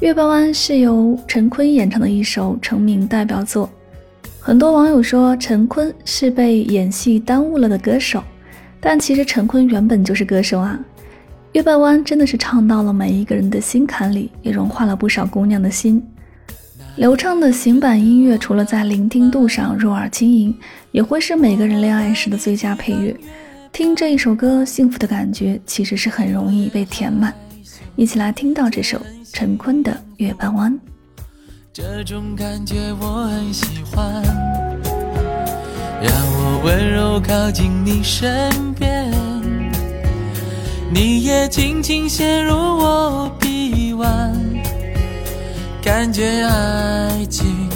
月半弯是由陈坤演唱的一首成名代表作。很多网友说陈坤是被演戏耽误了的歌手，但其实陈坤原本就是歌手啊。月半弯真的是唱到了每一个人的心坎里，也融化了不少姑娘的心。流畅的行板音乐，除了在聆听度上入耳轻盈，也会是每个人恋爱时的最佳配乐。听这一首歌，幸福的感觉其实是很容易被填满。一起来听到这首。陈坤的月半弯，这种感觉我很喜欢，让我温柔靠近你身边，你也轻轻陷入我臂弯，感觉爱情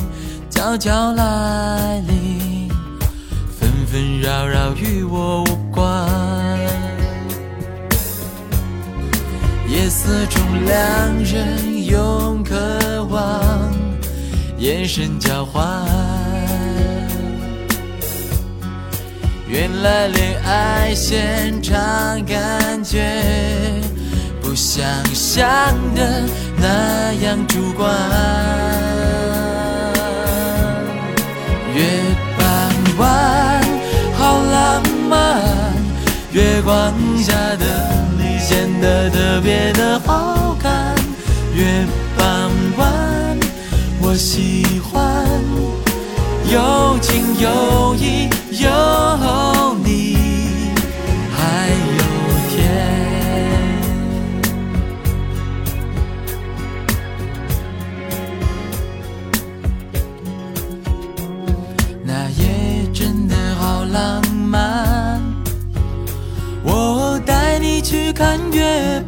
悄悄来临，纷纷扰扰与我无夜色中，两人用渴望眼神交换。原来恋爱现场感觉不像想的那样主观。月半弯，好浪漫，月光下的你。显得特别，月半弯，我喜欢，有情有义有你，还有天。那夜真的好浪漫，我带你去看。月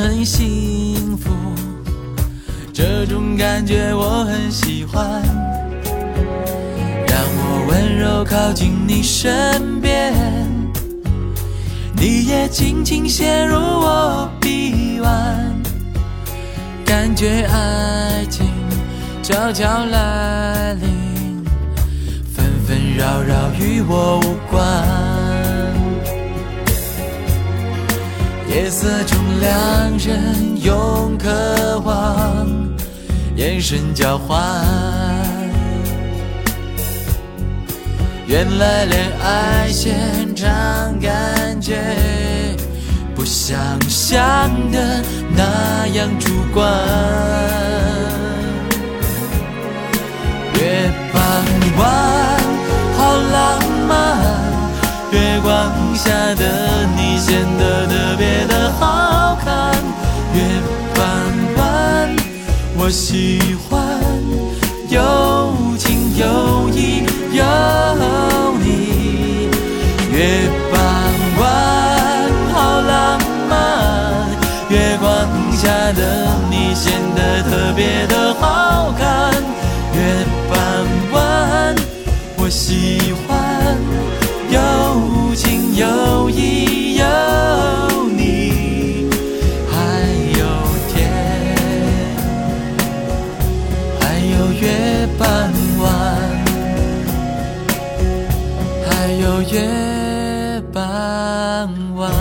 很幸福。这种感觉我很喜欢，让我温柔靠近你身边，你也轻轻陷入我臂弯，感觉爱情悄悄来临。纷纷扰扰与我无关，夜色中两人用渴望眼神交换。原来恋爱现场感觉不像想的那样主观。我喜欢，有情有义有你。月半弯，好浪漫，月光下的你显得特别的好看。月半弯，我喜。欢午夜傍晚。